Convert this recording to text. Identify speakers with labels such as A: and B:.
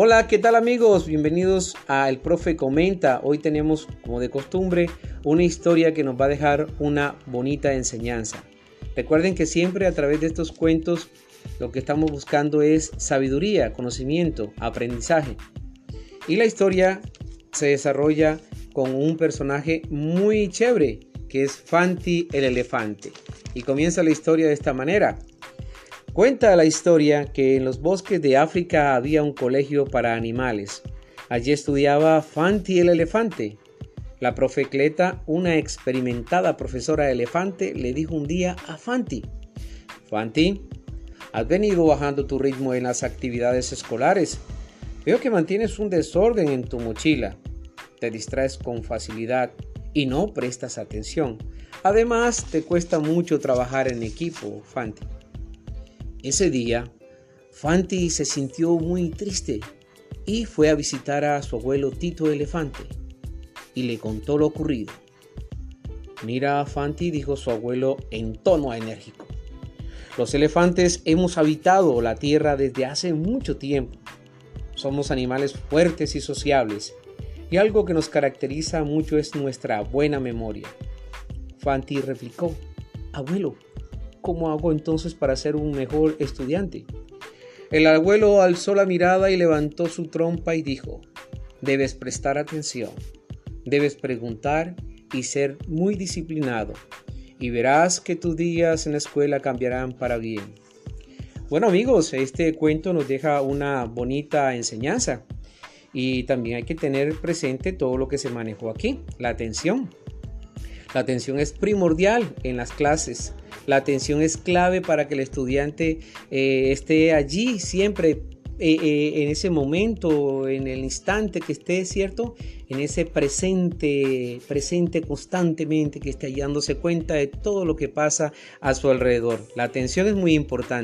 A: Hola, ¿qué tal amigos? Bienvenidos a El Profe Comenta. Hoy tenemos, como de costumbre, una historia que nos va a dejar una bonita enseñanza. Recuerden que siempre a través de estos cuentos lo que estamos buscando es sabiduría, conocimiento, aprendizaje. Y la historia se desarrolla con un personaje muy chévere, que es Fanti el elefante. Y comienza la historia de esta manera. Cuenta la historia que en los bosques de África había un colegio para animales. Allí estudiaba Fanti el elefante. La profe Cleta, una experimentada profesora elefante, le dijo un día a Fanti, Fanti, has venido bajando tu ritmo en las actividades escolares. Veo que mantienes un desorden en tu mochila. Te distraes con facilidad y no prestas atención. Además, te cuesta mucho trabajar en equipo, Fanti. Ese día, Fanti se sintió muy triste y fue a visitar a su abuelo Tito Elefante y le contó lo ocurrido. Mira, Fanti, dijo su abuelo en tono enérgico. Los elefantes hemos habitado la tierra desde hace mucho tiempo. Somos animales fuertes y sociables, y algo que nos caracteriza mucho es nuestra buena memoria. Fanti replicó, Abuelo, ¿cómo hago entonces para ser un mejor estudiante? El abuelo alzó la mirada y levantó su trompa y dijo, debes prestar atención, debes preguntar y ser muy disciplinado, y verás que tus días en la escuela cambiarán para bien. Bueno amigos, este cuento nos deja una bonita enseñanza y también hay que tener presente todo lo que se manejó aquí, la atención. La atención es primordial en las clases. La atención es clave para que el estudiante eh, esté allí siempre eh, eh, en ese momento, en el instante que esté, ¿cierto? En ese presente, presente constantemente, que esté dándose cuenta de todo lo que pasa a su alrededor. La atención es muy importante.